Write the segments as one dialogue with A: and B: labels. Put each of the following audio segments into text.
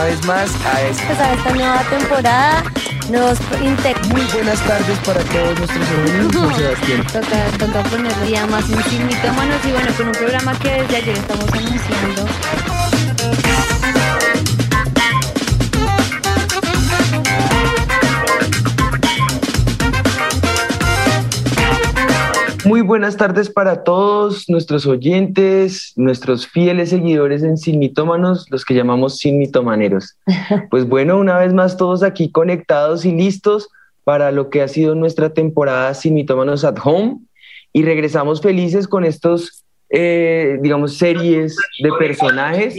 A: una vez más a esta,
B: pues a esta nueva temporada. Nos
A: Muy buenas tardes para todos nuestros amigos, Sebastián.
B: Toca, toca ponerle ya más un manos y bueno, con un programa que desde ayer estamos anunciando.
A: Muy buenas tardes para todos nuestros oyentes, nuestros fieles seguidores en Sin Mitómanos, los que llamamos Sin Mitomaneros. Pues bueno, una vez más todos aquí conectados y listos para lo que ha sido nuestra temporada Sin Mitómanos at Home y regresamos felices con estos eh, digamos, series de personajes.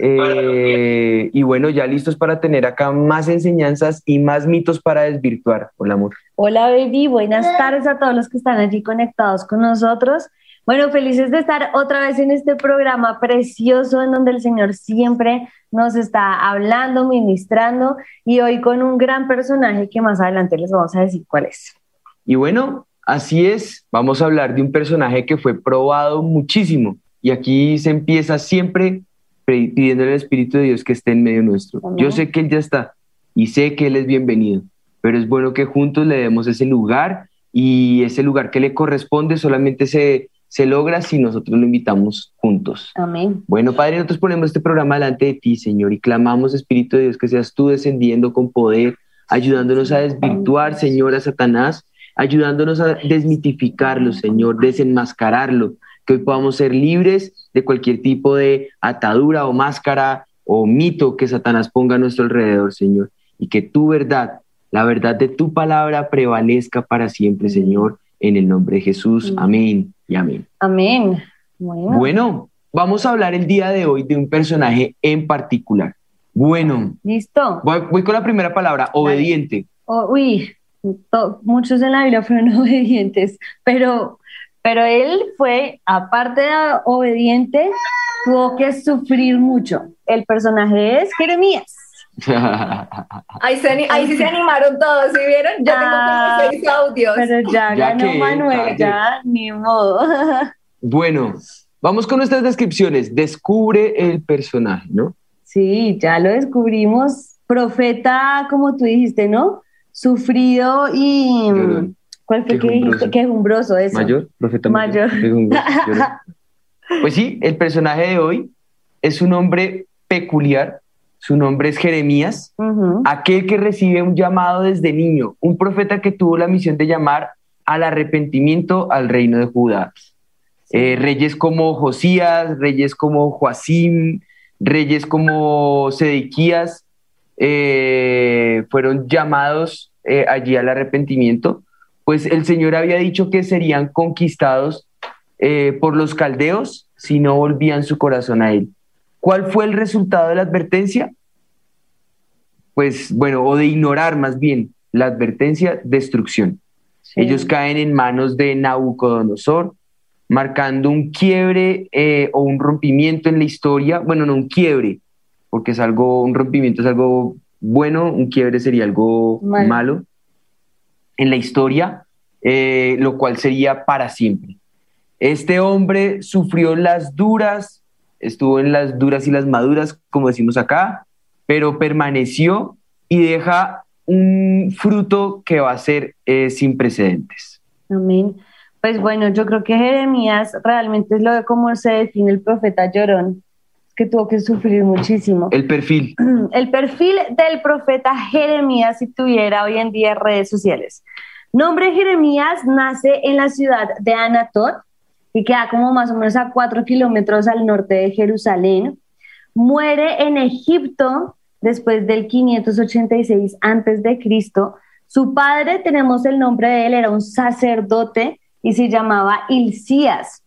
A: Eh, y bueno, ya listos para tener acá más enseñanzas y más mitos para desvirtuar. Hola, amor.
B: Hola, baby. Buenas tardes a todos los que están allí conectados con nosotros. Bueno, felices de estar otra vez en este programa precioso en donde el Señor siempre nos está hablando, ministrando y hoy con un gran personaje que más adelante les vamos a decir cuál es.
A: Y bueno, Así es, vamos a hablar de un personaje que fue probado muchísimo y aquí se empieza siempre pidiendo al Espíritu de Dios que esté en medio nuestro. Yo sé que Él ya está y sé que Él es bienvenido, pero es bueno que juntos le demos ese lugar y ese lugar que le corresponde solamente se, se logra si nosotros lo invitamos juntos.
B: Amén.
A: Bueno, Padre, nosotros ponemos este programa delante de ti, Señor, y clamamos, Espíritu de Dios, que seas tú descendiendo con poder, ayudándonos a desvirtuar, Señor, a Satanás ayudándonos a desmitificarlo, Señor, desenmascararlo, que hoy podamos ser libres de cualquier tipo de atadura o máscara o mito que Satanás ponga a nuestro alrededor, Señor, y que tu verdad, la verdad de tu palabra prevalezca para siempre, Señor, en el nombre de Jesús. Amén y amén.
B: Amén.
A: Bueno. vamos a hablar el día de hoy de un personaje en particular. Bueno.
B: Listo.
A: Voy, con la primera palabra, obediente.
B: Oh, uy, muchos en la Biblia fueron obedientes, pero, pero él fue, aparte de obediente, tuvo que sufrir mucho. El personaje es Jeremías.
C: ahí, sí se animaron todos, ¿sí vieron? Ya tengo ah, seis audios.
B: Pero ya, ganó Manuel, ya, ni modo.
A: bueno, vamos con nuestras descripciones. Descubre el personaje, ¿no?
B: Sí, ya lo descubrimos. Profeta, como tú dijiste, ¿no? Sufrido y... ¿Cuál fue que dijiste? Quejumbroso, eso.
A: Mayor, profeta
B: mayor.
A: pues sí, el personaje de hoy es un hombre peculiar, su nombre es Jeremías, aquel que recibe un llamado desde niño, un profeta que tuvo la misión de llamar al arrepentimiento al reino de Judá. Eh, reyes como Josías, reyes como Joacim, reyes como Sedequías, eh, fueron llamados eh, allí al arrepentimiento, pues el Señor había dicho que serían conquistados eh, por los caldeos si no volvían su corazón a Él. ¿Cuál fue el resultado de la advertencia? Pues bueno, o de ignorar más bien la advertencia, destrucción. Ellos caen en manos de Nabucodonosor, marcando un quiebre o un rompimiento en la historia, bueno, no un quiebre, porque es algo, un rompimiento es algo bueno, un quiebre sería algo malo, en la historia, eh, lo cual sería para siempre. Este hombre sufrió las duras, estuvo en las duras y las maduras, como decimos acá, pero permaneció y deja un fruto que va a ser eh, sin precedentes.
B: Amén. Pues bueno, yo creo que Jeremías realmente es lo de cómo se define el profeta llorón que tuvo que sufrir muchísimo.
A: El perfil.
B: El perfil del profeta Jeremías si tuviera hoy en día redes sociales. Nombre Jeremías nace en la ciudad de Anatot, que queda como más o menos a cuatro kilómetros al norte de Jerusalén. Muere en Egipto después del 586 antes de Cristo. Su padre, tenemos el nombre de él, era un sacerdote y se llamaba Ilcías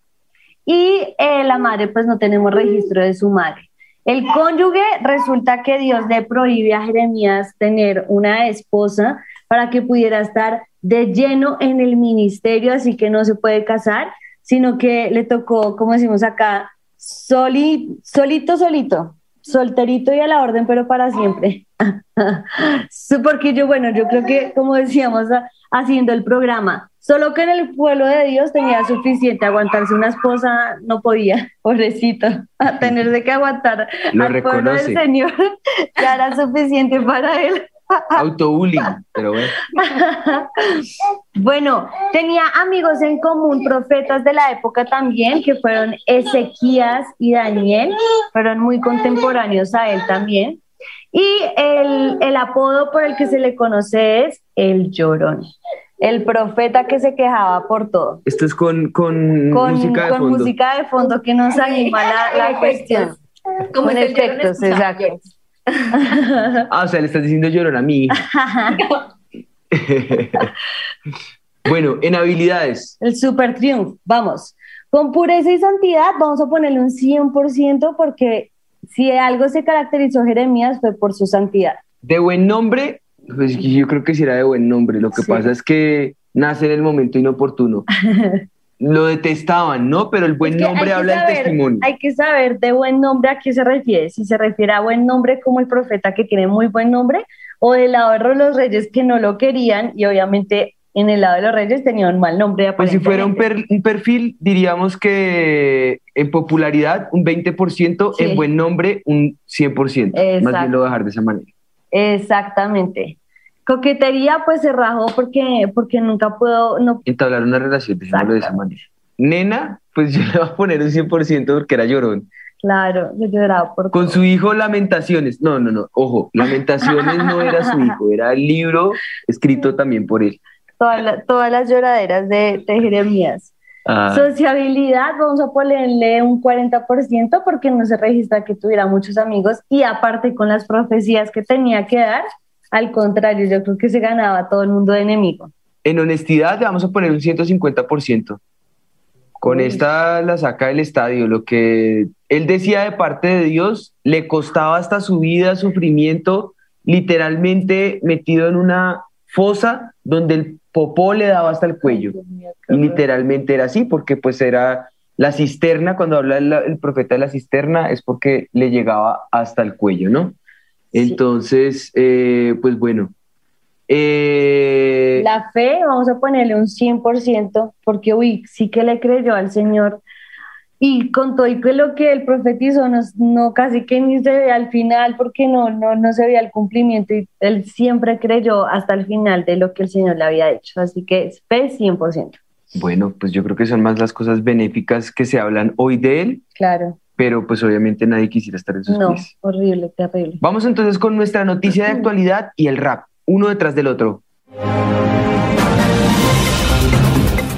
B: y eh, la madre pues no tenemos registro de su madre. El cónyuge resulta que Dios le prohíbe a Jeremías tener una esposa para que pudiera estar de lleno en el ministerio, así que no se puede casar, sino que le tocó, como decimos acá, solito, solito, solterito y a la orden, pero para siempre. Porque yo, bueno, yo creo que, como decíamos haciendo el programa, Solo que en el pueblo de Dios tenía suficiente, aguantarse una esposa no podía, pobrecito, a tenerse que aguantar al pueblo del Señor, ya era suficiente para él.
A: Autobullying, pero bueno.
B: bueno, tenía amigos en común, profetas de la época también, que fueron Ezequías y Daniel, fueron muy contemporáneos a él también. Y el, el apodo por el que se le conoce es el llorón el profeta que se quejaba por todo.
A: Esto es con, con, música de
B: con
A: fondo.
B: música de fondo que nos anima la, la cuestión. Con efectos, exacto.
A: ah, o sea, le estás diciendo llorón a mí. bueno, en habilidades.
B: El super triunfo, vamos. Con pureza y santidad vamos a ponerle un 100% porque si algo se caracterizó Jeremías fue por su santidad.
A: De buen nombre, pues yo creo que sí era de buen nombre. Lo que pasa es que nace en el momento inoportuno. Lo detestaban, ¿no? Pero el buen nombre habla del testimonio.
B: Hay que saber de buen nombre a qué se refiere. Si se refiere a buen nombre como el profeta que tiene muy buen nombre, o del lado de los reyes que no lo querían y obviamente en el lado de los reyes tenía un mal nombre.
A: Pues si fuera un, perfil, diríamos que en popularidad un 20%, en buen nombre un 100%. Más bien lo voy a dejar de esa manera.
B: Exactamente. Coquetería, pues se rajó porque, porque nunca puedo... No...
A: Entablar una relación, de esa manera. Nena, pues yo le voy a poner un 100% porque era llorón.
B: Claro, yo lloraba por
A: Con su hijo Lamentaciones. No, no, no, ojo, Lamentaciones no era su hijo, era el libro escrito también por él.
B: todas las lloraderas de, de Jeremías. Ah. Sociabilidad, vamos a ponerle un 40% porque no se registra que tuviera muchos amigos y aparte con las profecías que tenía que dar, al contrario, yo creo que se ganaba todo el mundo de enemigo.
A: En honestidad le vamos a poner un 150%. Con esta la saca del estadio. Lo que él decía de parte de Dios le costaba hasta su vida, sufrimiento, literalmente metido en una fosa donde el popó le daba hasta el cuello. Y literalmente era así, porque pues era la cisterna, cuando habla el, profeta de la cisterna, es porque le llegaba hasta el cuello, ¿no? Entonces, eh, pues bueno.
B: Eh, la fe, vamos a ponerle un 100%, porque uy, sí que le creyó al Señor. Y con todo y que lo que él profetizó, no, no casi que ni se ve al final, porque no, no, no se veía el cumplimiento. Y él siempre creyó hasta el final de lo que el Señor le había hecho. Así que fe 100%.
A: Bueno, pues yo creo que son más las cosas benéficas que se hablan hoy de él.
B: Claro
A: pero pues obviamente nadie quisiera estar en sus
B: no, horrible, terrible.
A: Vamos entonces con nuestra noticia de actualidad y el rap, uno detrás del otro.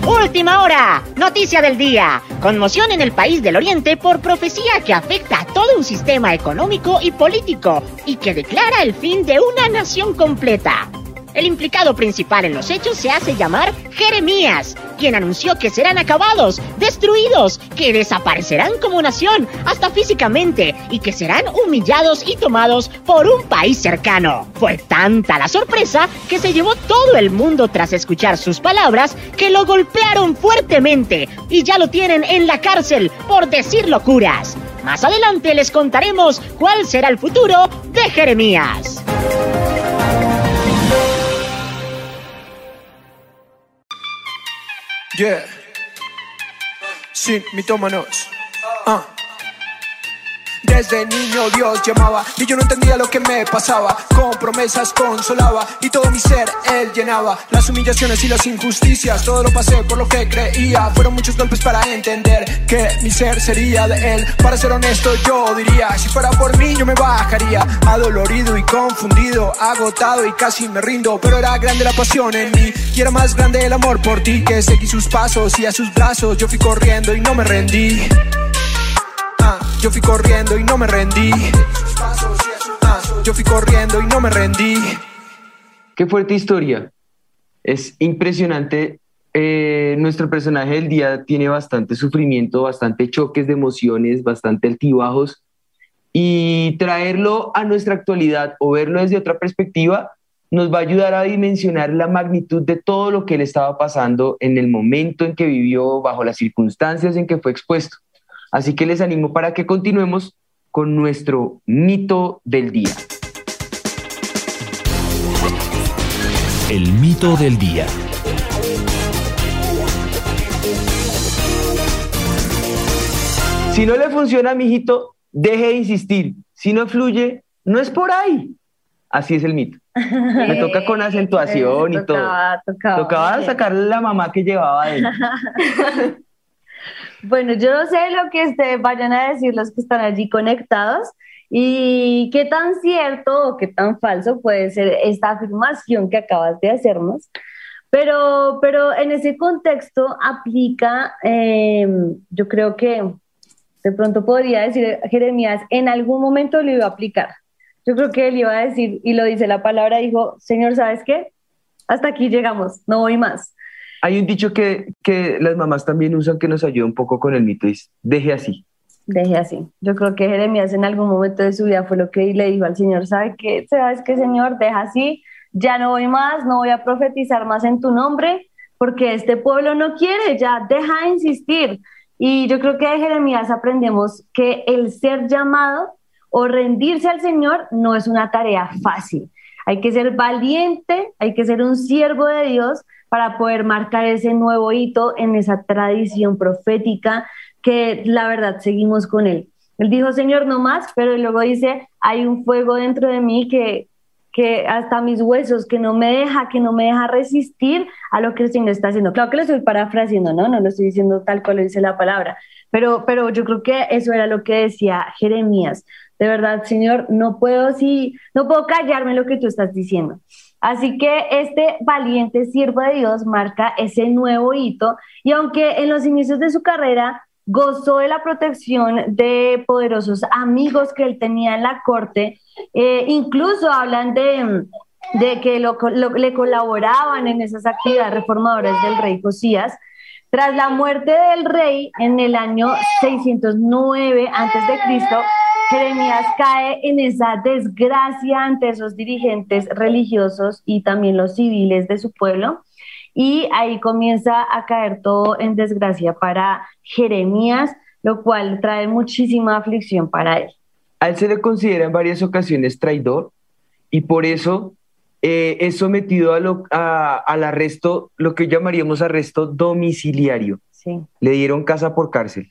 D: Última hora, noticia del día. Conmoción en el país del Oriente por profecía que afecta a todo un sistema económico y político y que declara el fin de una nación completa. El implicado principal en los hechos se hace llamar Jeremías, quien anunció que serán acabados, destruidos, que desaparecerán como nación, hasta físicamente, y que serán humillados y tomados por un país cercano. Fue tanta la sorpresa que se llevó todo el mundo tras escuchar sus palabras que lo golpearon fuertemente y ya lo tienen en la cárcel por decir locuras. Más adelante les contaremos cuál será el futuro de Jeremías.
E: Yeah. Sin mitómanos. Ah. Desde niño Dios llamaba y yo no entendía lo que me pasaba. Con promesas consolaba y todo mi ser Él llenaba. Las humillaciones y las injusticias, todo lo pasé por lo que creía. Fueron muchos golpes para entender que mi ser sería de Él. Para ser honesto, yo diría: si fuera por mí, yo me bajaría. Adolorido y confundido, agotado y casi me rindo. Pero era grande la pasión en mí y era más grande el amor por ti que seguí sus pasos y a sus brazos yo fui corriendo y no me rendí. Yo fui corriendo y no me rendí. Yo fui corriendo y no me rendí.
A: Qué fuerte historia. Es impresionante. Eh, nuestro personaje del día tiene bastante sufrimiento, bastante choques de emociones, bastante altibajos. Y traerlo a nuestra actualidad o verlo desde otra perspectiva nos va a ayudar a dimensionar la magnitud de todo lo que él estaba pasando en el momento en que vivió, bajo las circunstancias en que fue expuesto. Así que les animo para que continuemos con nuestro mito del día.
F: El mito del día.
A: Si no le funciona, mijito, deje de insistir. Si no fluye, no es por ahí. Así es el mito. Me toca con acentuación y todo. Tocaba, tocaba sacar la mamá que llevaba él.
B: bueno, yo no sé lo que ustedes vayan a decir los que están allí conectados y qué tan cierto o qué tan falso puede ser esta afirmación que acabas de hacernos. Pero, pero en ese contexto aplica, em, yo creo que de pronto podría decir Jeremías, en algún momento lo iba a aplicar. Yo creo que él iba a decir, y lo dice la palabra, dijo, Señor, ¿sabes qué? Hasta aquí llegamos, no voy más.
A: Hay un dicho que, que las mamás también usan que nos ayuda un poco con el mito, es deje así.
B: Deje así. Yo creo que Jeremías en algún momento de su vida fue lo que le dijo al Señor, ¿sabe qué? ¿Sabes qué, Señor? Deja así, ya no voy más, no voy a profetizar más en tu nombre, porque este pueblo no quiere, ya deja de insistir. Y yo creo que de Jeremías aprendemos que el ser llamado o rendirse al Señor no es una tarea fácil. Hay que ser valiente, hay que ser un siervo de Dios para poder marcar ese nuevo hito en esa tradición profética que la verdad seguimos con él. Él dijo, Señor, no más, pero luego dice, hay un fuego dentro de mí que, que hasta mis huesos, que no me deja, que no me deja resistir a lo que el Señor está haciendo. Claro que lo estoy parafraseando, ¿no? No lo estoy diciendo tal cual lo dice la palabra, pero, pero yo creo que eso era lo que decía Jeremías. De verdad, Señor, no puedo, sí, no puedo callarme lo que tú estás diciendo. Así que este valiente siervo de Dios marca ese nuevo hito y aunque en los inicios de su carrera gozó de la protección de poderosos amigos que él tenía en la corte, eh, incluso hablan de, de que le colaboraban en esas actividades reformadoras del rey Josías. Tras la muerte del rey en el año 609 a.C., Jeremías cae en esa desgracia ante esos dirigentes religiosos y también los civiles de su pueblo. Y ahí comienza a caer todo en desgracia para Jeremías, lo cual trae muchísima aflicción para él.
A: A él se le considera en varias ocasiones traidor y por eso eh, es sometido al arresto, lo que llamaríamos arresto domiciliario. Le dieron casa por cárcel.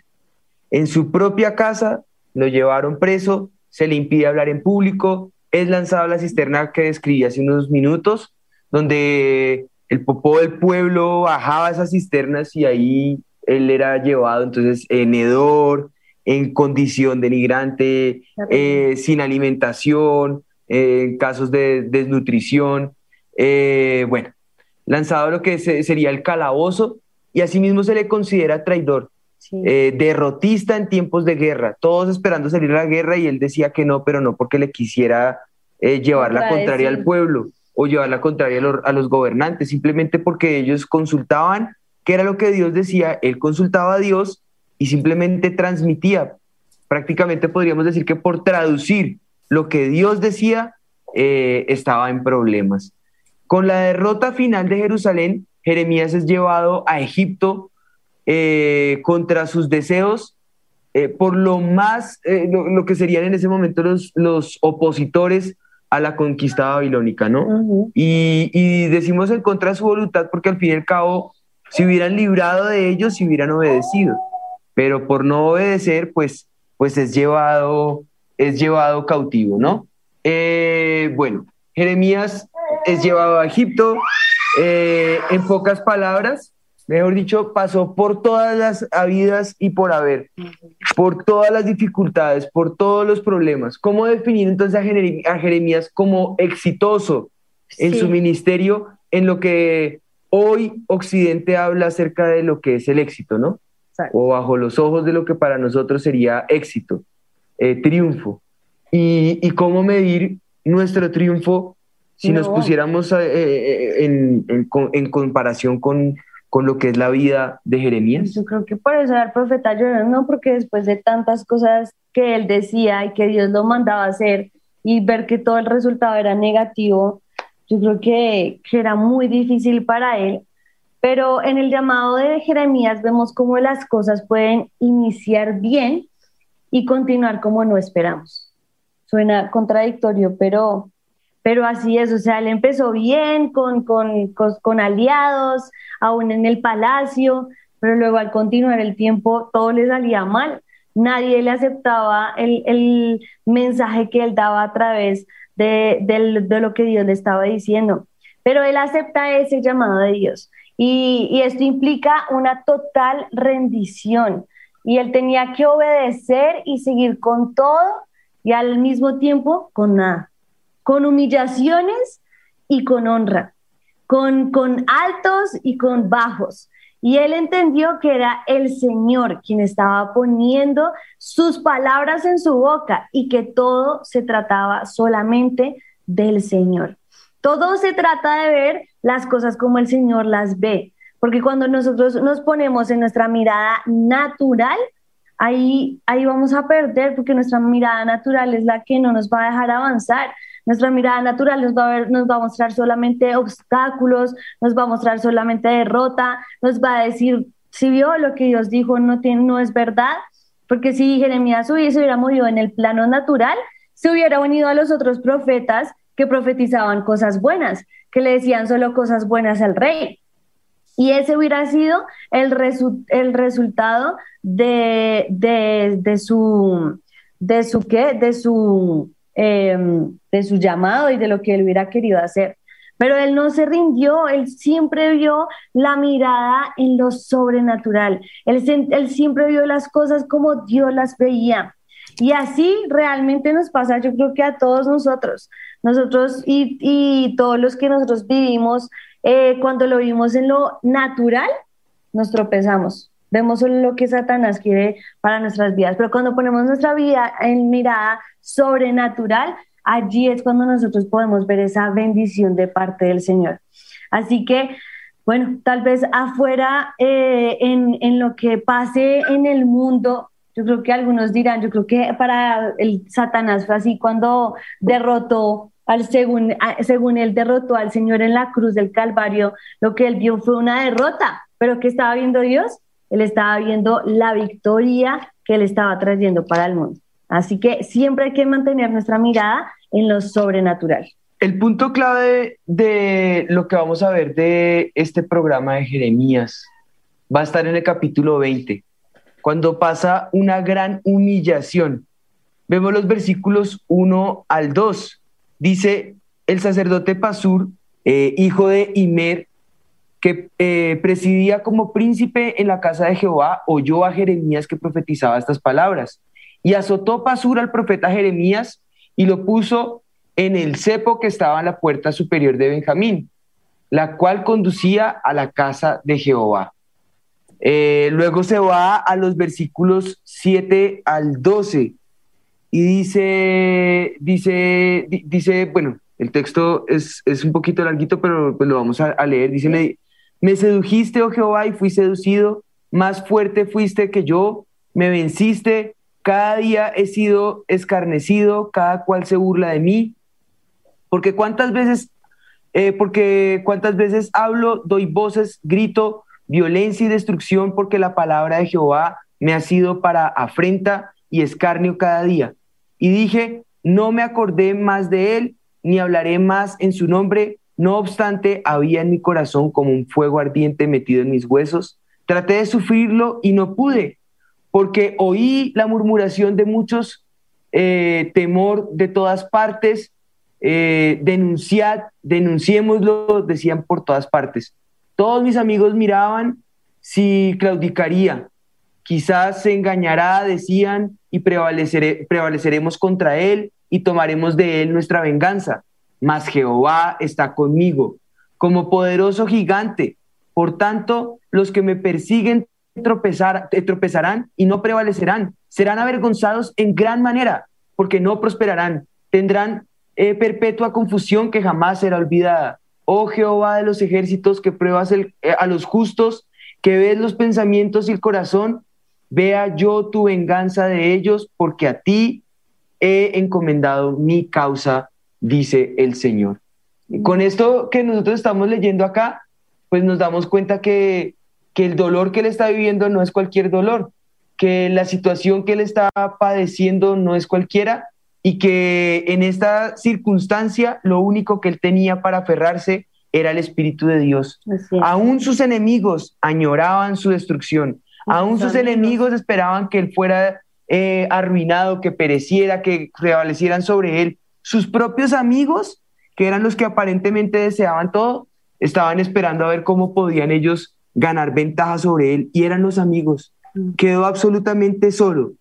A: En su propia casa lo llevaron preso, se le impide hablar en público, es lanzado a la cisterna que describí hace unos minutos, donde el popó del pueblo bajaba esas cisternas y ahí él era llevado entonces en hedor, en condición denigrante, eh, sin alimentación, eh, en casos de desnutrición, eh, bueno, lanzado a lo que sería el calabozo y asimismo se le considera traidor, derrotista en tiempos de guerra, todos esperando salir a la guerra y él decía que no, pero no porque le quisiera llevar la contraria al pueblo o llevar la contraria a los gobernantes, simplemente porque ellos consultaban qué era lo que Dios decía, él consultaba a Dios y simplemente transmitía. Prácticamente podríamos decir que por traducir lo que Dios decía, eh, estaba en problemas. Con la derrota final de Jerusalén, Jeremías es llevado a Egipto eh, contra sus deseos eh, por lo más, lo, que serían en ese momento los, los opositores a la conquista babilónica, ¿no? y, y, decimos en contra de su voluntad porque al fin y al cabo, si hubieran librado de ellos, si hubieran obedecido pero por no obedecer, pues, pues es, llevado, es llevado cautivo, ¿no? Eh, bueno, Jeremías es llevado a Egipto, eh, en pocas palabras, mejor dicho, pasó por todas las habidas y por haber, por todas las dificultades, por todos los problemas. ¿Cómo definir entonces a, Jeremías como exitoso en su ministerio, en lo que hoy Occidente habla acerca de lo que es el éxito, ¿no? o bajo los ojos de lo que para nosotros sería éxito, eh, triunfo. Y, cómo medir nuestro triunfo si nos pusiéramos eh, eh, en, comparación con, con lo que es la vida de Jeremías?
B: Yo creo que por eso era el profeta no porque después de tantas cosas que él decía y que Dios lo mandaba a hacer y ver que todo el resultado era negativo, yo creo que, que era muy difícil para él pero en el llamado de Jeremías vemos cómo las cosas pueden iniciar bien y continuar como no esperamos. Suena contradictorio, pero, pero así es. O sea, él empezó bien con, con, con, aliados, aún en el palacio, pero luego al continuar el tiempo todo le salía mal. nadie le aceptaba el, mensaje que él daba a través de, de, lo que Dios le estaba diciendo. Pero él acepta ese llamado de Dios. Y, y esto implica una total rendición. Y él tenía que obedecer y seguir con todo y al mismo tiempo con nada, con humillaciones y con honra, con, con altos y con bajos. Y él entendió que era el Señor quien estaba poniendo sus palabras en su boca y que todo se trataba solamente del Señor. Todo se trata de ver las cosas como el Señor las ve, porque cuando nosotros nos ponemos en nuestra mirada natural, ahí, ahí vamos a perder, porque nuestra mirada natural es la que no nos va a dejar avanzar. Nuestra mirada natural nos va, a ver, nos va a mostrar solamente obstáculos, nos va a mostrar solamente derrota, nos va a decir, si vio lo que Dios dijo no, tiene, no es verdad, porque si Jeremías hubiese hubiera movido en el plano natural, se hubiera unido a los otros profetas que profetizaban cosas buenas, que le decían solo cosas buenas al rey. Y ese hubiera sido el, el resultado de, de, su, de su, ¿qué? De su Em, de su llamado y de lo que él hubiera querido hacer. Pero él no se rindió, él siempre vio la mirada en lo sobrenatural, él, siempre vio las cosas como Dios las veía. Y así realmente nos pasa, yo creo que a todos nosotros, nosotros y, y todos los que nosotros vivimos, eh, cuando lo vimos en lo natural, nos tropezamos. Vemos solo lo que Satanás quiere para nuestras vidas, pero cuando ponemos nuestra vida en mirada sobrenatural, allí es cuando nosotros podemos ver esa bendición de parte del Señor. Así que, bueno, tal vez afuera, eh, en, en lo que pase en el mundo, yo creo que algunos dirán, yo creo que para el Satanás fue así cuando derrotó al según, según él derrotó al Señor en la cruz del Calvario, lo que él vio fue una derrota, pero ¿qué estaba viendo Dios? Él estaba viendo la victoria que él estaba trayendo para el mundo. Así que siempre hay que mantener nuestra mirada en lo sobrenatural.
A: El punto clave de lo que vamos a ver de este programa de Jeremías va a estar en el capítulo 20, cuando pasa una gran humillación. Vemos los versículos 1 al 2. Dice, el sacerdote Pasur, eh, hijo de Imer, que eh, presidía como príncipe en la casa de Jehová, oyó a Jeremías que profetizaba estas palabras. Y azotó Pasur al profeta Jeremías y lo puso en el cepo que estaba en la puerta superior de Benjamín, la cual conducía a la casa de Jehová. Eh, luego se va a los versículos 7 al 12 y dice, dice, dice, bueno, el texto es, es un poquito larguito, pero pues lo vamos a, a leer. Dice, me, me sedujiste, oh Jehová, y fui seducido, más fuerte fuiste que yo, me venciste, cada día he sido escarnecido, cada cual se burla de mí, porque cuántas veces, eh, porque cuántas veces hablo, doy voces, grito, violencia y destrucción, porque la palabra de Jehová me ha sido para afrenta y escarnio cada día. Y dije, no me acordé más de él, ni hablaré más en su nombre, no obstante, había en mi corazón como un fuego ardiente metido en mis huesos. Traté de sufrirlo y no pude, porque oí la murmuración de muchos, eh, temor de todas partes, eh, denunciad, denunciémoslo, decían por todas partes. Todos mis amigos miraban si claudicaría, quizás se engañará, decían, y prevaleceremos contra él y tomaremos de él nuestra venganza mas Jehová está conmigo, como poderoso gigante. Por tanto, los que me persiguen tropezar, tropezarán y no prevalecerán. Serán avergonzados en gran manera, porque no prosperarán. Tendrán eh, perpetua confusión que jamás será olvidada. Oh Jehová de los ejércitos, que pruebas eh, a los justos, que ves los pensamientos y el corazón, vea yo tu venganza de ellos, porque a ti he encomendado mi causa dice el Señor. con esto que nosotros estamos leyendo acá, pues nos damos cuenta que, que el dolor que él está viviendo no es cualquier dolor, que la situación que él está padeciendo no es cualquiera y que en esta circunstancia lo único que él tenía para aferrarse era el Espíritu de Dios. Aún sus enemigos añoraban su destrucción, aún sus enemigos esperaban que él fuera eh, arruinado, que pereciera, que prevalecieran sobre él. Sus propios amigos, que eran los que aparentemente deseaban todo, estaban esperando a ver cómo podían ellos ganar ventaja sobre él y eran los amigos. Mm. Quedó absolutamente solo,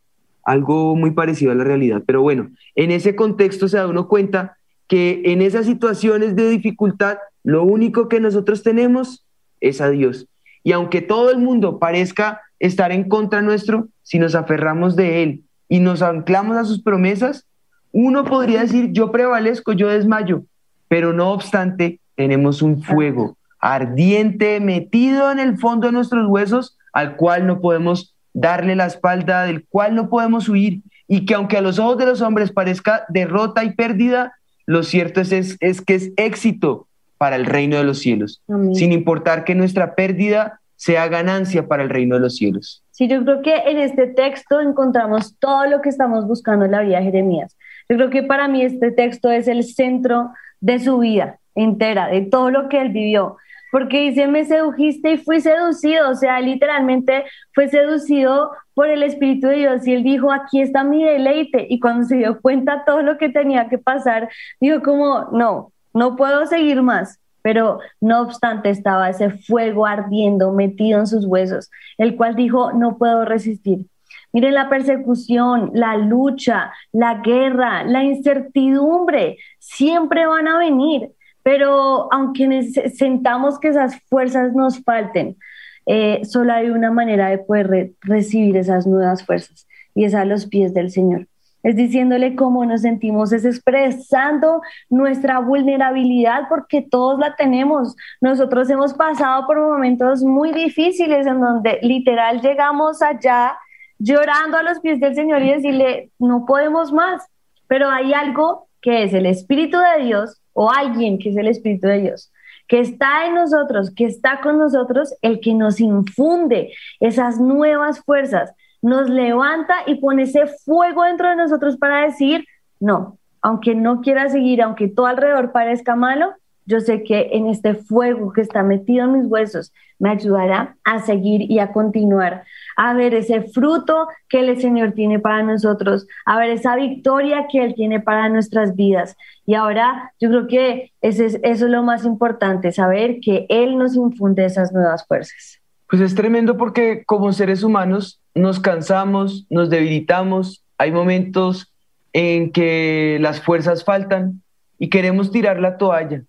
A: algo muy parecido a la realidad. Pero bueno, en ese contexto se da uno cuenta que en esas situaciones de dificultad, lo único que nosotros tenemos es a Dios. Y aunque todo el mundo parezca estar en contra nuestro, si nos aferramos de Él y nos anclamos a sus promesas, uno podría decir, yo prevalezco, yo desmayo, pero no obstante, tenemos un fuego ardiente metido en el fondo de nuestros huesos al cual no podemos darle la espalda, del cual no podemos huir, y que aunque a los ojos de los hombres parezca derrota y pérdida, lo cierto es, es, que es éxito para el reino de los cielos, sin importar que nuestra pérdida sea ganancia para el reino de los cielos.
B: Sí, yo creo que en este texto encontramos todo lo que estamos buscando en la vida de Jeremías. Yo creo que para mí este texto es el centro de su vida entera, de todo lo que él vivió porque dice, me sedujiste y fui seducido, o sea, literalmente fue seducido por el Espíritu de Dios y él dijo, aquí está mi deleite. Y cuando se dio cuenta todo lo que tenía que pasar, dijo como, no, no puedo seguir más. Pero no obstante estaba ese fuego ardiendo metido en sus huesos, el cual dijo, no puedo resistir. Miren la persecución, la lucha, la guerra, la incertidumbre, siempre van a venir. Pero aunque sentamos que esas fuerzas nos falten, eh, solo hay una manera de poder recibir esas nuevas fuerzas y es a los pies del Señor. Es diciéndole cómo nos sentimos, es expresando nuestra vulnerabilidad porque todos la tenemos. Nosotros hemos pasado por momentos muy difíciles en donde literal llegamos allá llorando a los pies del Señor y decirle, no podemos más. Pero hay algo que es el Espíritu de Dios o alguien que es el Espíritu de Dios, que está en nosotros, que está con nosotros, el que nos infunde esas nuevas fuerzas, nos levanta y pone ese fuego dentro de nosotros para decir, no, aunque no quiera seguir, aunque todo alrededor parezca malo, yo sé que en este fuego que está metido en mis huesos me ayudará a seguir y a continuar, a ver ese fruto que el Señor tiene para nosotros, a ver esa victoria que Él tiene para nuestras vidas. Y ahora yo creo que eso es, eso es lo más importante, saber que Él nos infunde esas nuevas fuerzas.
A: Pues es tremendo porque como seres humanos nos cansamos, nos debilitamos, hay momentos en que las fuerzas faltan y queremos tirar la toalla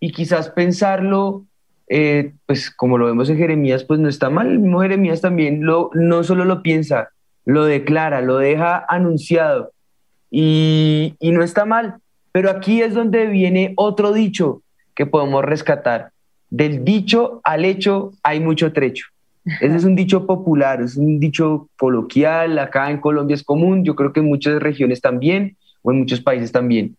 A: y quizás pensarlo, eh, pues como lo vemos en Jeremías, pues no está mal. El mismo Jeremías también lo, no solo lo piensa, lo declara, lo deja anunciado y, y no está mal. Pero aquí es donde viene otro dicho que podemos rescatar. Del dicho al hecho hay mucho trecho. Ese es un dicho popular, es un dicho coloquial, acá en Colombia es común, yo creo que en muchas regiones también, o en muchos países también.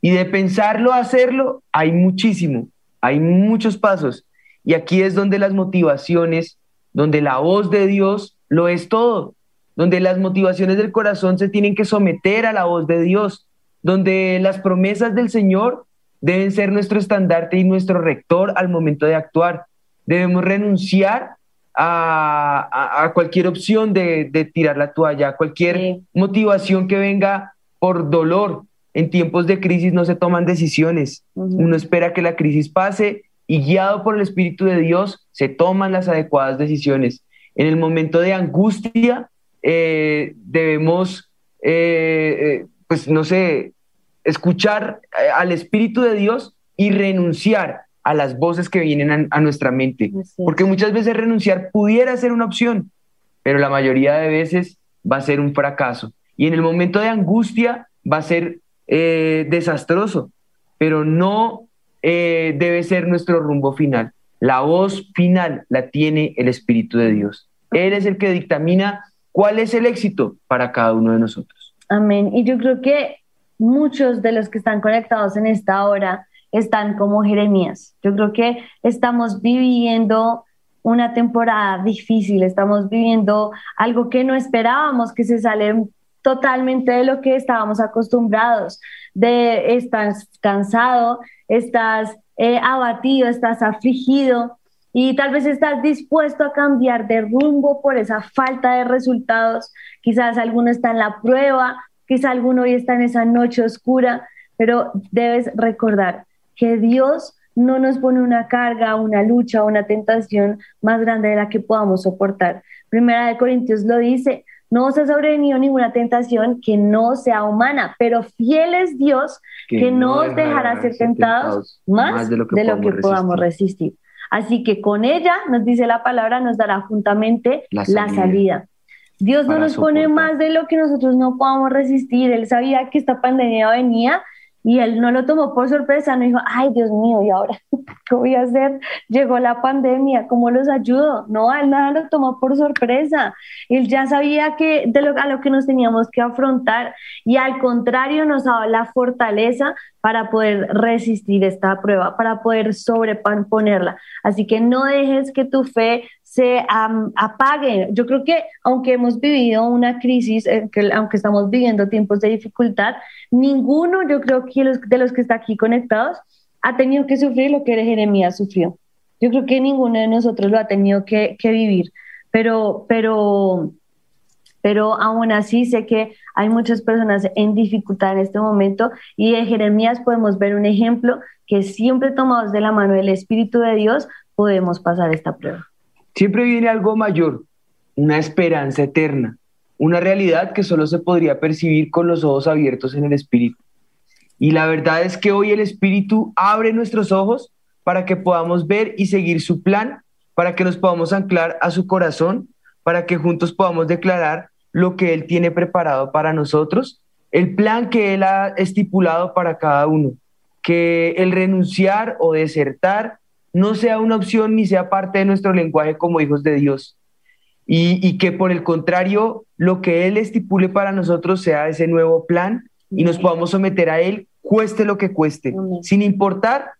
A: Y de pensarlo a hacerlo, hay muchísimo, hay muchos pasos. Y aquí es donde las motivaciones, donde la voz de Dios lo es todo, donde las motivaciones del corazón se tienen que someter a la voz de Dios, donde las promesas del Señor deben ser nuestro estandarte y nuestro rector al momento de actuar. Debemos renunciar a, cualquier opción de, tirar la toalla, a cualquier motivación que venga por dolor, en tiempos de crisis no se toman decisiones. Uno espera que la crisis pase y guiado por el Espíritu de Dios se toman las adecuadas decisiones. En el momento de angustia eh, debemos, eh, eh, pues no sé, escuchar al Espíritu de Dios y renunciar a las voces que vienen a nuestra mente. Porque muchas veces renunciar pudiera ser una opción, pero la mayoría de veces va a ser un fracaso. Y en el momento de angustia va a ser eh, desastroso, pero no eh, debe ser nuestro rumbo final. La voz final la tiene el Espíritu de Dios. Él es el que dictamina cuál es el éxito para cada uno de nosotros.
B: Amén. Y yo creo que muchos de los que están conectados en esta hora están como Jeremías. Yo creo que estamos viviendo una temporada difícil, estamos viviendo algo que no esperábamos, que se sale totalmente de lo que estábamos acostumbrados, de estás cansado, estás eh, abatido, estás afligido, y tal vez estás dispuesto a cambiar de rumbo por esa falta de resultados. Quizás alguno está en la prueba, quizás alguno hoy está en esa noche oscura, pero debes recordar que Dios no nos pone una carga, una lucha, una tentación más grande de la que podamos soportar. Primera de Corintios lo dice, no os ha sobrevenido ninguna tentación que no sea humana, pero fiel es Dios que, no os dejará ser tentados, más, de lo que, podamos, resistir. Así que con ella, nos dice la palabra, nos dará juntamente la salida. Dios no nos pone más de lo que nosotros no podamos resistir. Él sabía que esta pandemia venía y él no lo tomó por sorpresa, no dijo, ay Dios mío, ¿y ahora qué voy a hacer? Llegó la pandemia, ¿cómo los ayudo? No, él nada lo tomó por sorpresa. Él ya sabía que de lo, a lo que nos teníamos que afrontar y al contrario nos daba la fortaleza para poder resistir esta prueba, para poder sobreponerla. Así que no dejes que tu fe se apague. Yo creo que aunque hemos vivido una crisis, eh, que, aunque estamos viviendo tiempos de dificultad, ninguno, yo creo que los, de los que está aquí conectados, ha tenido que sufrir lo que Jeremías sufrió. Yo creo que ninguno de nosotros lo ha tenido que, que vivir, pero, pero, pero aún así sé que hay muchas personas en dificultad en este momento y de Jeremías podemos ver un ejemplo que siempre tomados de la mano del Espíritu de Dios podemos pasar esta prueba.
A: Siempre viene algo mayor, una esperanza eterna, una realidad que solo se podría percibir con los ojos abiertos en el Espíritu. Y la verdad es que hoy el Espíritu abre nuestros ojos para que podamos ver y seguir su plan, para que nos podamos anclar a su corazón, para que juntos podamos declarar lo que Él tiene preparado para nosotros, el plan que Él ha estipulado para cada uno, que el renunciar o desertar no sea una opción ni sea parte de nuestro lenguaje como hijos de Dios. Y, que por el contrario, lo que Él estipule para nosotros sea ese nuevo plan y nos podamos someter a Él, cueste lo que cueste, sin importar,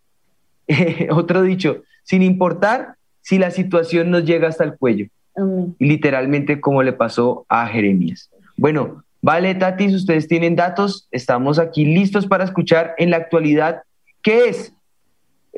A: otro dicho, sin importar si la situación nos llega hasta el cuello. Y literalmente como le pasó a Jeremías. Bueno, vale, Tatis, ustedes tienen datos, estamos aquí listos para escuchar en la actualidad qué es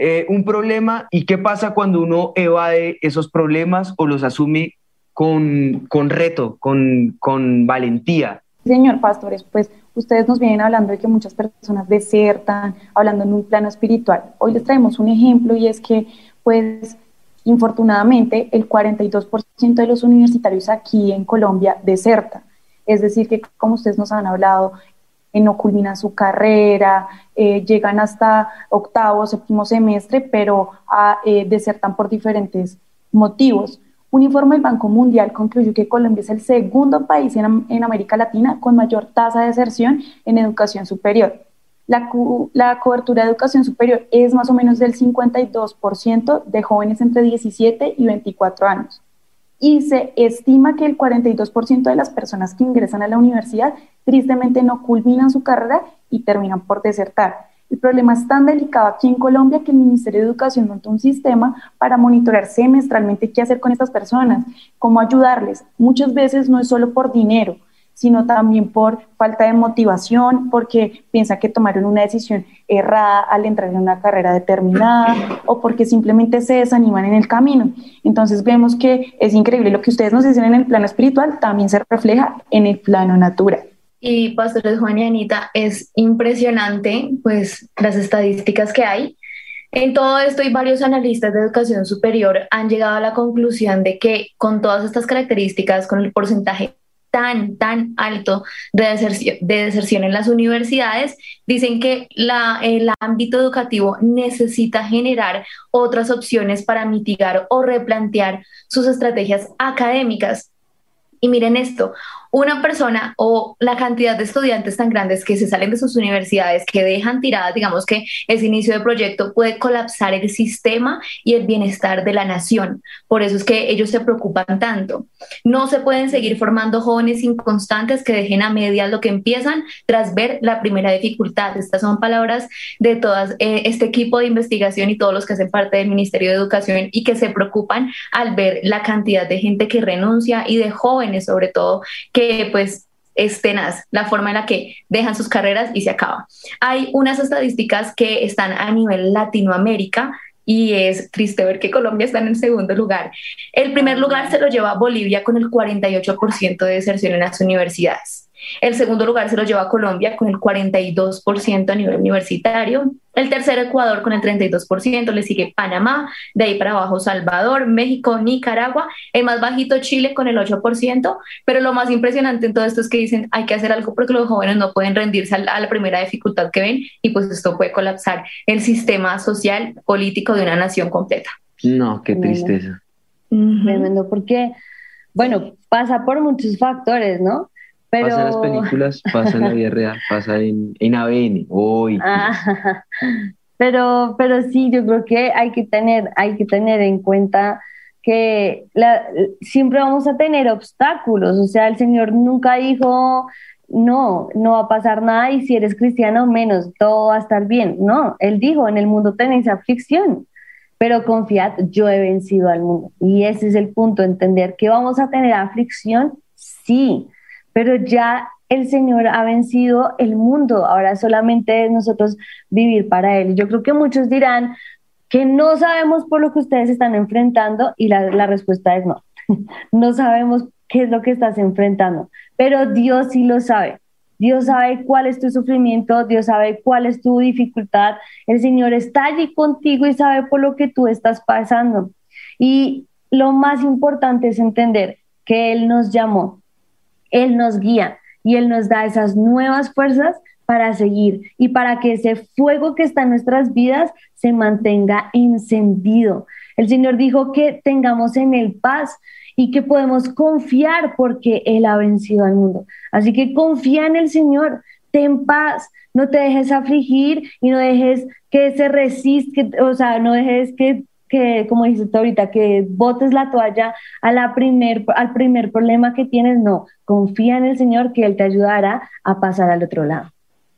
A: eh, un problema y qué pasa cuando uno evade esos problemas o los asume con, con reto, con, con valentía.
F: Señor Pastores, pues ustedes nos vienen hablando de que muchas personas desertan, hablando en un plano espiritual. Hoy les traemos un ejemplo y es que, pues, infortunadamente, el 42% de los universitarios aquí en Colombia desertan. Es decir, que como ustedes nos han hablado, no culminan su carrera, eh, llegan hasta octavo, séptimo semestre, pero ah, eh, desertan por diferentes motivos. Un informe del Banco Mundial concluyó que Colombia es el segundo país en, en América Latina con mayor tasa de deserción en educación superior. La, la, cobertura de educación superior es más o menos del 52% de jóvenes entre 17 y 24 años y se estima que el 42% de las personas que ingresan a la universidad tristemente no culminan su carrera y terminan por desertar. El problema es tan delicado aquí en Colombia que el Ministerio de Educación montó un sistema para monitorear semestralmente qué hacer con estas personas, cómo ayudarles. Muchas veces no es solo por dinero, sino también por falta de motivación, porque piensa que tomaron una decisión errada al entrar en una carrera determinada o porque simplemente se desaniman en el camino. Entonces vemos que es increíble lo que ustedes nos dicen en el plano espiritual, también se refleja en el plano natural.
C: Y pastores Juan y Anita, es impresionante pues las estadísticas que hay. En todo esto y varios analistas de educación superior han llegado a la conclusión de que con todas estas características, con el porcentaje tan, tan alto de deserción, de deserción en las universidades, dicen que el ámbito educativo necesita generar otras opciones para mitigar o replantear sus estrategias académicas. Y miren esto, una persona o la cantidad de estudiantes tan grandes que se salen de sus universidades, que dejan tiradas, digamos que ese inicio de proyecto puede colapsar el sistema y el bienestar de la nación. Por eso es que ellos se preocupan tanto. No se pueden seguir formando jóvenes inconstantes que dejen a medias lo que empiezan tras ver la primera dificultad. Estas son palabras de todas eh, este equipo de investigación y todos los que hacen parte del Ministerio de Educación y que se preocupan al ver la cantidad de gente que renuncia y de jóvenes sobre todo que pues es tenaz la forma en la que dejan sus carreras y se acaba. Hay unas estadísticas que están a nivel Latinoamérica y es triste ver que Colombia está en el segundo lugar. El primer lugar se lo lleva Bolivia con el 48% de deserción en las universidades. El segundo lugar se lo lleva Colombia con el 42% a nivel universitario. El tercero Ecuador con el 32%, le sigue Panamá, de ahí para abajo Salvador, México, Nicaragua, el más bajito Chile con el 8%, pero lo más impresionante en todo esto es que dicen hay que hacer algo porque los jóvenes no pueden rendirse a la primera dificultad que ven y pues esto puede colapsar el sistema social, político de una nación completa.
A: No, qué tristeza.
B: Tremendo, porque, bueno, pasa por muchos factores, ¿no?
A: Pasa en las películas, pasa en la vida real, pasa en, en ABN, hoy.
B: Ah, pero, pero sí, yo creo que hay que tener, hay que tener en cuenta que la, siempre vamos a tener obstáculos, o sea, el Señor nunca dijo, no, no va a pasar nada y si eres cristiano menos, todo va a estar bien. No, Él dijo, en el mundo tenéis aflicción, pero confiad, yo he vencido al mundo. Y ese es el punto, entender que vamos a tener aflicción, sí, pero ya el Señor ha vencido el mundo, ahora solamente es nosotros vivir para Él. Yo creo que muchos dirán que no sabemos por lo que ustedes están enfrentando y la, respuesta es no, no sabemos qué es lo que estás enfrentando, pero Dios sí lo sabe. Dios sabe cuál es tu sufrimiento, Dios sabe cuál es tu dificultad. El Señor está allí contigo y sabe por lo que tú estás pasando. Y lo más importante es entender que Él nos llamó él nos guía y Él nos da esas nuevas fuerzas para seguir y para que ese fuego que está en nuestras vidas se mantenga encendido. El Señor dijo que tengamos en Él paz y que podemos confiar porque Él ha vencido al mundo. Así que confía en el Señor, ten paz, no te dejes afligir y no dejes que se resiste, o sea, no dejes que que, como dices tú ahorita, que botes la toalla a la primer, al primer problema que tienes, no, confía en el Señor que Él te ayudará a pasar al otro lado.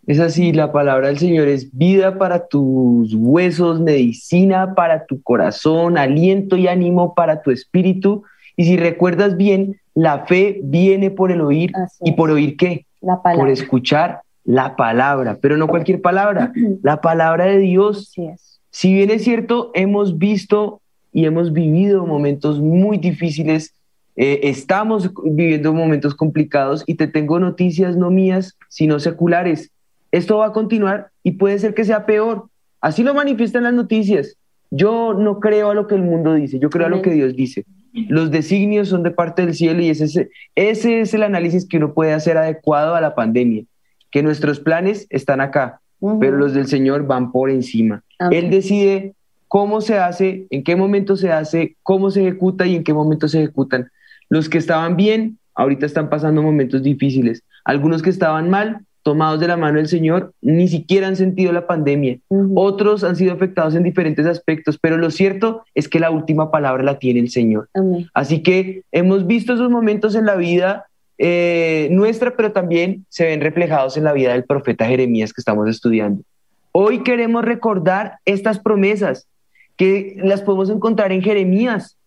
A: Es así, la palabra del Señor es vida para tus huesos, medicina para tu corazón, aliento y ánimo para tu espíritu. Y si recuerdas bien, la fe viene por el oír. ¿Y por oír qué?
B: La palabra.
A: Por escuchar la palabra, pero no cualquier palabra, la palabra de Dios.
B: Sí es
A: si bien es cierto, hemos visto y hemos vivido momentos muy difíciles, eh, estamos viviendo momentos complicados y te tengo noticias no mías, sino seculares. Esto va a continuar y puede ser que sea peor. Así lo manifiestan las noticias. Yo no creo a lo que el mundo dice, yo creo a lo que Dios dice. Los designios son de parte del cielo y ese, ese es el análisis que uno puede hacer adecuado a la pandemia, que nuestros planes están acá, pero los del Señor van por encima. Él decide cómo se hace, en qué momento se hace, cómo se ejecuta y en qué momento se ejecutan. Los que estaban bien, ahorita están pasando momentos difíciles. Algunos que estaban mal, tomados de la mano del Señor, ni siquiera han sentido la pandemia. Otros han sido afectados en diferentes aspectos, pero lo cierto es que la última palabra la tiene el Señor. Así que hemos visto esos momentos en la vida eh, nuestra, pero también se ven reflejados en la vida del profeta Jeremías que estamos estudiando. Hoy queremos recordar estas promesas que las podemos encontrar en Jeremías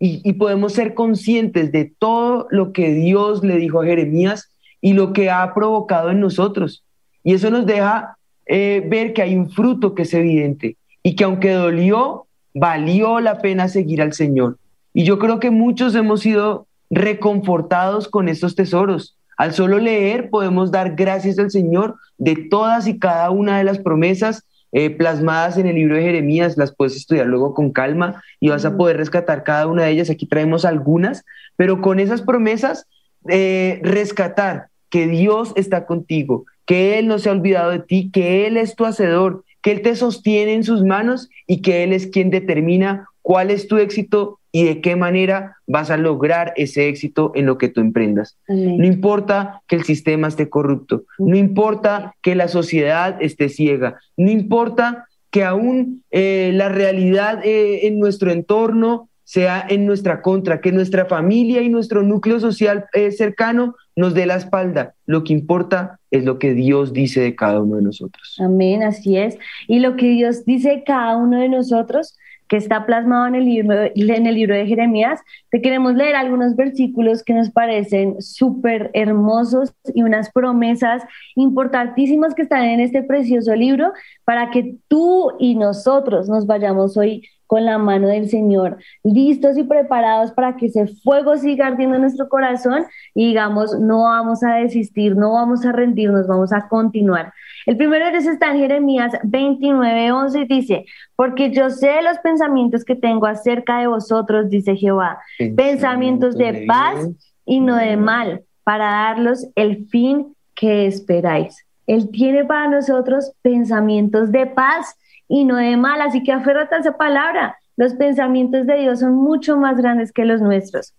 A: y, podemos ser conscientes de todo lo que Dios le dijo a Jeremías y lo que ha provocado en nosotros. Y eso nos deja eh, ver que hay un fruto que es evidente y que aunque dolió, valió la pena seguir al Señor. Y yo creo que muchos hemos sido reconfortados con estos tesoros. Al solo leer podemos dar gracias al Señor de todas y cada una de las promesas eh, plasmadas en el libro de Jeremías, las puedes estudiar luego con calma y vas a poder rescatar cada una de ellas. Aquí traemos algunas, pero con esas promesas, eh, rescatar que Dios está contigo, que Él no se ha olvidado de ti, que Él es tu hacedor, que Él te sostiene en sus manos y que Él es quien determina cuál es tu éxito y de qué manera vas a lograr ese éxito en lo que tú emprendas. No importa que el sistema esté corrupto, no importa que la sociedad esté ciega, no importa que aún eh, la realidad eh, en nuestro entorno sea en nuestra contra, que nuestra familia y nuestro núcleo social eh, cercano nos dé la espalda. Lo que importa es lo que Dios dice de cada uno de nosotros.
B: Amén, así es. Y lo que Dios dice de cada uno de nosotros que está plasmado en el libro, en el libro de Jeremías, te queremos leer algunos versículos que nos parecen súper hermosos y unas promesas importantísimas que están en este precioso libro para que tú y nosotros nos vayamos hoy con la mano del Señor, listos y preparados para que ese fuego siga ardiendo en nuestro corazón y digamos, no vamos a desistir, no vamos a rendirnos, vamos a continuar. El primero de ellos está en Jeremías 29, 11 y dice, porque yo sé los pensamientos que tengo acerca de vosotros, dice Jehová, pensamientos de paz y no de mal, para darlos el fin que esperáis. Él tiene para nosotros pensamientos de paz y no de mal. Así que aférrate a esa palabra. Los pensamientos de Dios son mucho más grandes que los nuestros.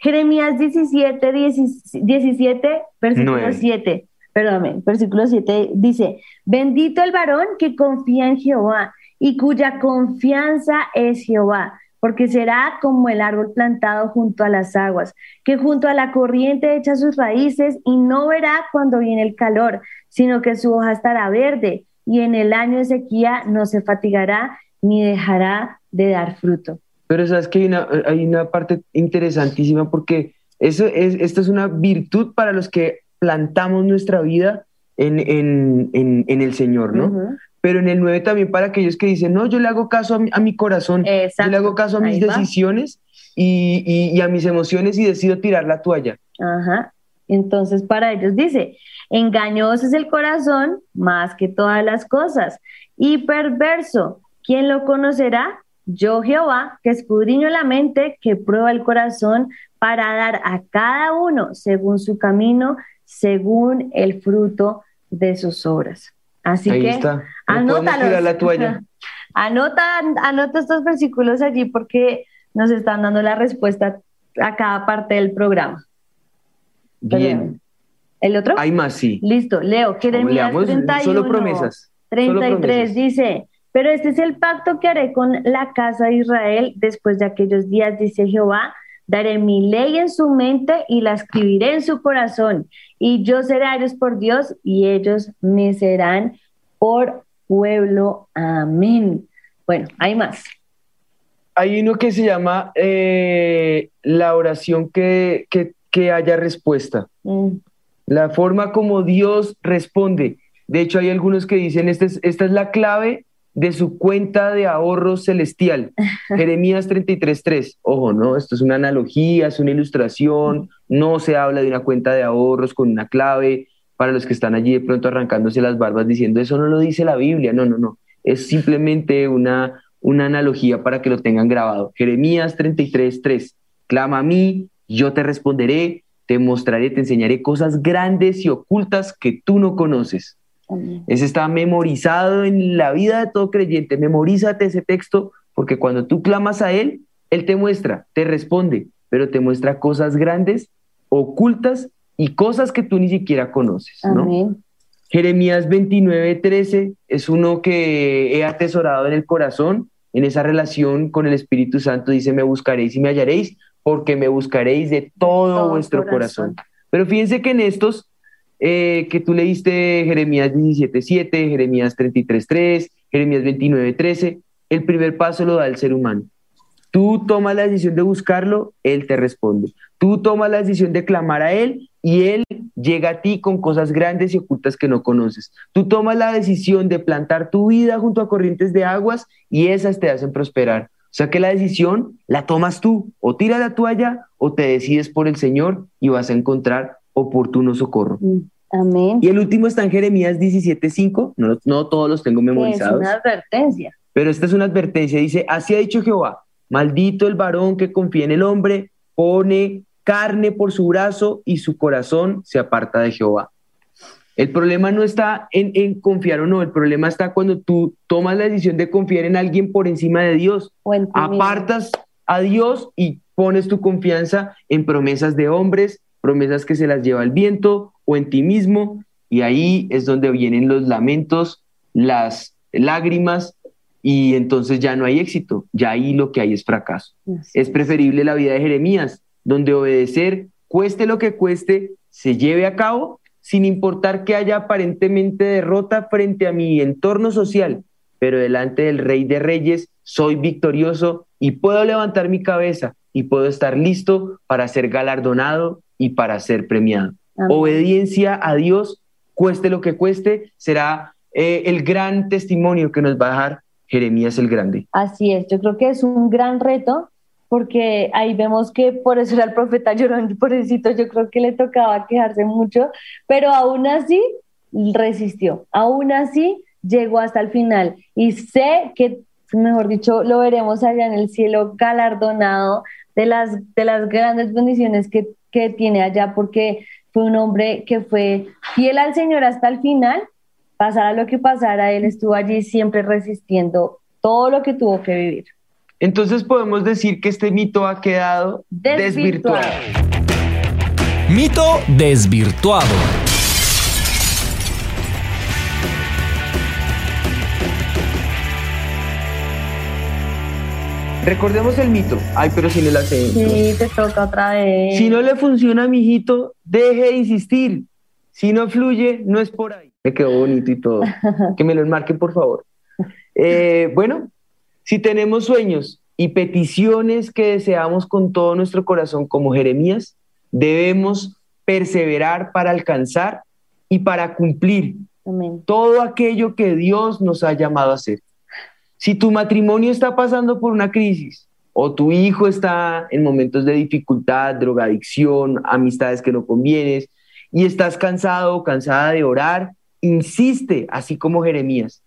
B: Jeremías 17, 17, versículo 7. Perdóname, versículo 7 dice, bendito el varón que confía en Jehová y cuya confianza es Jehová, porque será como el árbol plantado junto a las aguas, que junto a la corriente echa sus raíces y no verá cuando viene el calor, sino que su hoja estará verde y en el año de sequía no se fatigará ni dejará de dar fruto.
A: Pero sabes que hay una, hay una parte interesantísima porque eso es, esto es una virtud para los que plantamos nuestra vida en, en, en, el Señor, ¿no? Pero en el 9 también para aquellos que dicen, no, yo le hago caso a mi, corazón, yo le hago caso a mis decisiones y, y, y, a mis emociones y decido tirar la toalla.
B: Ajá. Entonces para ellos dice, Engañoso es el corazón más que todas las cosas y perverso. ¿Quién lo conocerá? Yo Jehová, que escudriño la mente, que prueba el corazón para dar a cada uno según su camino, según el fruto de sus obras. Así que anótalos. La toalla. Anota, anota estos versículos allí porque nos están dando la respuesta a cada parte del programa.
A: Bien.
B: ¿El otro?
A: Hay más, sí.
B: Listo, leo. Jeremías 31.
A: Solo promesas.
B: 33 dice, pero este es el pacto que haré con la casa de Israel después de aquellos días, dice Jehová. Daré mi ley en su mente y la escribiré en su corazón. Y yo seré a ellos por Dios y ellos me serán por pueblo. Amén. Bueno, hay más.
A: Hay uno que se llama eh, la oración que, que, haya respuesta. Mm la forma como Dios responde. De hecho, hay algunos que dicen, esta es, esta es la clave de su cuenta de ahorro celestial. Jeremías 33.3. Ojo, ¿no? Esto es una analogía, es una ilustración, no se habla de una cuenta de ahorros con una clave para los que están allí de pronto arrancándose las barbas diciendo, eso no lo dice la Biblia. No, no, no. Es simplemente una, una analogía para que lo tengan grabado. Jeremías 33.3. Clama a mí, yo te responderé, te mostraré, te enseñaré cosas grandes y ocultas que tú no conoces. Ese está memorizado en la vida de todo creyente. Memorízate ese texto porque cuando tú clamas a Él, Él te muestra, te responde, pero te muestra cosas grandes, ocultas y cosas que tú ni siquiera conoces. ¿no? Jeremías 29, 13 es uno que he atesorado en el corazón, en esa relación con el Espíritu Santo. Dice, me buscaréis y me hallaréis porque me buscaréis de todo, vuestro corazón. Pero fíjense que en estos eh, que tú leíste Jeremías 17.7, Jeremías 33.3, Jeremías 29.13, el primer paso lo da el ser humano. Tú tomas la decisión de buscarlo, Él te responde. Tú tomas la decisión de clamar a Él y Él llega a ti con cosas grandes y ocultas que no conoces. Tú tomas la decisión de plantar tu vida junto a corrientes de aguas y esas te hacen prosperar. O sea que la decisión la tomas tú, o tira la toalla o te decides por el Señor y vas a encontrar oportuno socorro. Mm,
B: amén.
A: Y el último está en Jeremías 17:5, no, no todos los tengo memorizados.
B: Es una advertencia.
A: Pero esta es una advertencia, dice, así ha dicho Jehová, maldito el varón que confía en el hombre, pone carne por su brazo y su corazón se aparta de Jehová. El problema no está en, confiar o no, el problema está cuando tú tomas la decisión de confiar en alguien por encima de Dios. Apartas a Dios y pones tu confianza en promesas de hombres, promesas que se las lleva el viento o en ti mismo, y ahí es donde vienen los lamentos, las lágrimas y entonces ya no hay éxito, ya ahí lo que hay es fracaso. es preferible la vida de Jeremías, donde obedecer, cueste lo que cueste, se lleve a cabo sin importar que haya aparentemente derrota frente a mi entorno social, pero delante del Rey de Reyes soy victorioso y puedo levantar mi cabeza y puedo estar listo para ser galardonado y para ser premiado. Obediencia a Dios, cueste lo que cueste, será eh, el gran testimonio que nos va a dejar Jeremías el Grande.
B: Así es, yo creo que es un gran reto porque ahí vemos que por eso era el profeta llorón, por eso yo creo que le tocaba quejarse mucho, pero aún así resistió, aún así llegó hasta el final y sé que, mejor dicho, lo veremos allá en el cielo galardonado de las, de las grandes bendiciones que, que tiene allá, porque fue un hombre que fue fiel al Señor hasta el final, pasara lo que pasara, él estuvo allí siempre resistiendo todo lo que tuvo que vivir.
A: Entonces podemos decir que este mito ha quedado desvirtuado.
G: Mito desvirtuado.
A: Recordemos el mito. Ay, pero si no le hace.
B: Sí, te toca otra vez.
A: Si no le funciona, mijito, deje de insistir. Si no fluye, no es por ahí. Me quedó bonito y todo. que me lo enmarquen, por favor. Eh, bueno, si tenemos sueños y peticiones que deseamos con todo nuestro corazón como Jeremías, debemos perseverar para alcanzar y para cumplir todo aquello que Dios nos ha llamado a hacer. Si tu matrimonio está pasando por una crisis o tu hijo está en momentos de dificultad, drogadicción, amistades que no convienes y estás cansado o cansada de orar, insiste, así como Jeremías,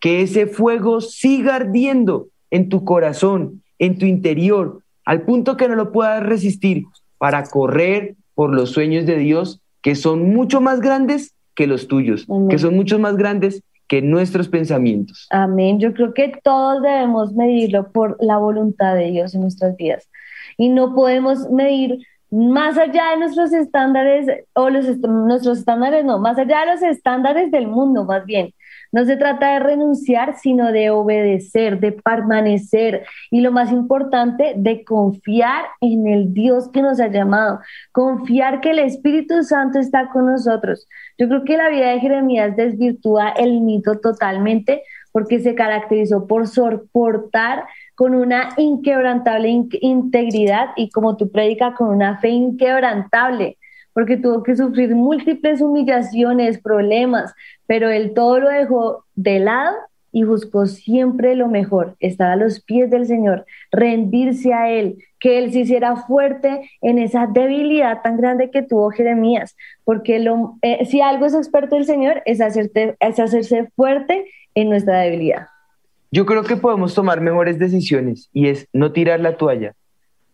A: que ese fuego siga ardiendo en tu corazón, en tu interior, al punto que no lo puedas resistir para correr por los sueños de Dios que son mucho más grandes que los tuyos, que son mucho más grandes que nuestros pensamientos.
B: Amén. Yo creo que todos debemos medirlo por la voluntad de Dios en nuestras vidas. Y no podemos medir más allá de nuestros estándares, o los nuestros estándares, no, más allá de los estándares del mundo, más bien. No se trata de renunciar, sino de obedecer, de permanecer y lo más importante, de confiar en el Dios que nos ha llamado, confiar que el Espíritu Santo está con nosotros. Yo creo que la vida de Jeremías desvirtúa el mito totalmente porque se caracterizó por soportar con una inquebrantable integridad y como tú predicas, con una fe inquebrantable porque tuvo que sufrir múltiples humillaciones, problemas, pero él todo lo dejó de lado y buscó siempre lo mejor, estar a los pies del Señor, rendirse a Él, que Él se hiciera fuerte en esa debilidad tan grande que tuvo Jeremías, porque lo, eh, si algo es experto el Señor es, hacerte, es hacerse fuerte en nuestra debilidad.
A: Yo creo que podemos tomar mejores decisiones y es no tirar la toalla,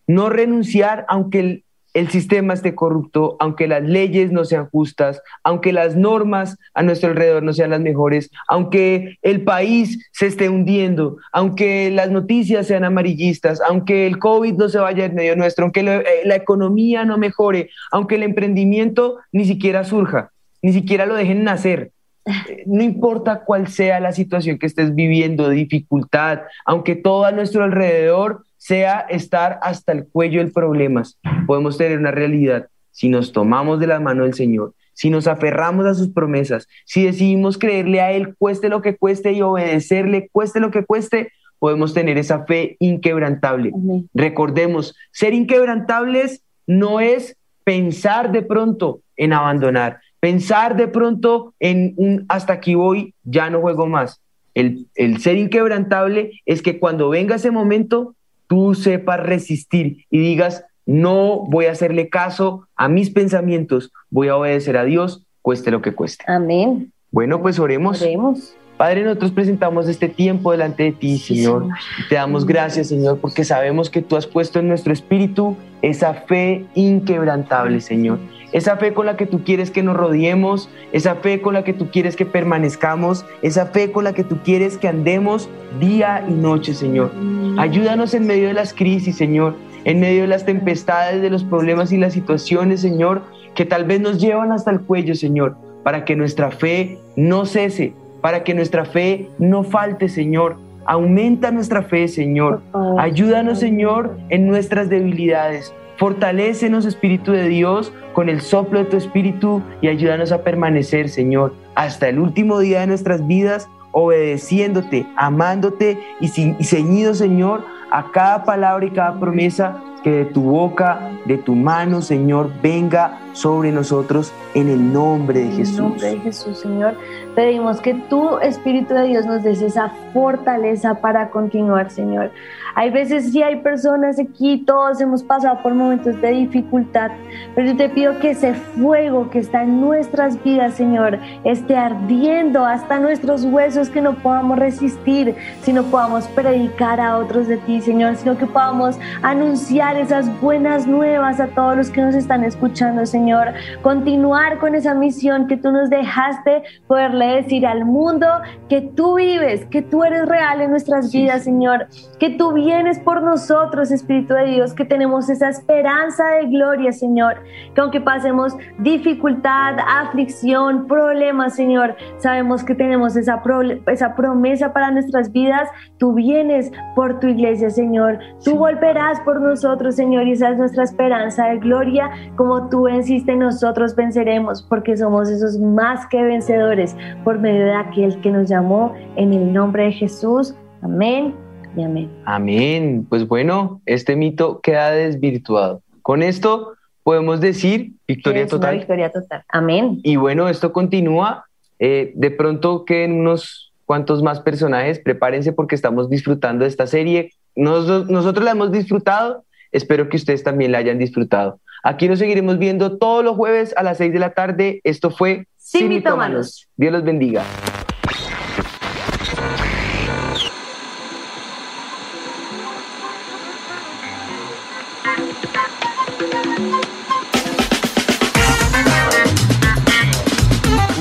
A: no renunciar aunque el el sistema esté corrupto, aunque las leyes no sean justas, aunque las normas a nuestro alrededor no sean las mejores, aunque el país se esté hundiendo, aunque las noticias sean amarillistas, aunque el COVID no se vaya en medio nuestro, aunque eh, la economía no mejore, aunque el emprendimiento ni siquiera surja, ni siquiera lo dejen nacer. Eh, no importa cuál sea la situación que estés viviendo, dificultad, aunque todo a nuestro alrededor sea estar hasta el cuello del problemas, podemos tener una realidad si nos tomamos de la mano del Señor, si nos aferramos a sus promesas, si decidimos creerle a Él, cueste lo que cueste y obedecerle, cueste lo que cueste, podemos tener esa fe inquebrantable. Recordemos, ser inquebrantables no es pensar de pronto en abandonar, pensar de pronto en un hasta aquí voy, ya no juego más. El, el ser inquebrantable es que cuando venga ese momento, tú sepas resistir y digas, no voy a hacerle caso a mis pensamientos, voy a obedecer a Dios, cueste lo que cueste.
B: Amén.
A: Bueno, pues oremos.
B: Oremos.
A: Padre, nosotros presentamos este tiempo delante de ti, Señor. Te damos gracias, Señor, porque sabemos que tú has puesto en nuestro espíritu esa fe inquebrantable, Señor esa fe con la que tú quieres que nos rodeemos, esa fe con la que tú quieres que permanezcamos, esa fe con la que tú quieres que andemos día y noche, Señor. Ayúdanos en medio de las crisis, Señor, en medio de las tempestades, de los problemas y las situaciones, Señor, que tal vez nos llevan hasta el cuello, Señor, para que nuestra fe no cese, para que nuestra fe no falte, Señor, Aumenta nuestra fe, Señor. Ayúdanos, Señor, en nuestras debilidades. Fortalécenos, Espíritu de Dios, con el soplo de tu Espíritu y ayúdanos a permanecer, Señor, hasta el último día de nuestras vidas, obedeciéndote, amándote y, ceñido, Señor, a cada palabra y cada promesa que de tu boca, de tu mano, Señor, venga sobre nosotros en el nombre de Jesús. En el
B: nombre de Jesús, Señor. Pedimos que tu Espíritu de Dios nos des esa fortaleza para continuar, Señor. Hay veces sí hay personas aquí, todos hemos pasado por momentos de dificultad, pero yo te pido que ese fuego que está en nuestras vidas, Señor, esté ardiendo hasta nuestros huesos, que no podamos resistir, sino podamos predicar a otros de ti, Señor, sino que podamos anunciar esas buenas nuevas a todos los que nos están escuchando, Señor. Continuar con esa misión que tú nos dejaste, poderle decir al mundo que tú vives, que tú eres real en nuestras vidas, Señor, que tú vienes por nosotros, Espíritu de Dios, que tenemos esa esperanza de gloria, Señor, que aunque pasemos dificultad, aflicción, problemas, Señor, sabemos que tenemos esa, esa promesa para nuestras vidas. Tú vienes por tu iglesia, Señor. Tú volverás por nosotros, Señor, y esa es nuestra esperanza de gloria. Como tú venciste, nosotros venceremos, porque somos esos más que vencedores por medio de aquel que nos llamó en el nombre de Jesús. Amén amén.
A: Amén. Pues bueno, este mito queda desvirtuado. Con esto podemos decir victoria total.
B: victoria total. Amén.
A: Y bueno, esto continúa. Eh, de pronto queden unos cuantos más personajes. Prepárense porque estamos disfrutando de esta serie. nosotros la hemos disfrutado. Espero que ustedes también la hayan disfrutado. Aquí nos seguiremos viendo todos los jueves a las 6 de la tarde. Esto fue
B: Sin, Dios
A: los bendiga.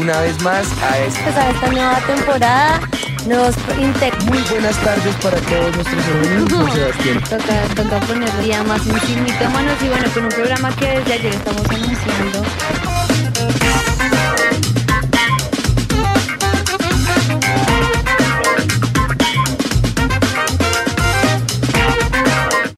A: una vez más a esta,
B: pues esta nueva temporada. Nos
A: Muy buenas tardes para todos nuestros amigos, Sebastián.
B: Toca, toca poner día más un manos y bueno, con un programa que desde ayer estamos anunciando.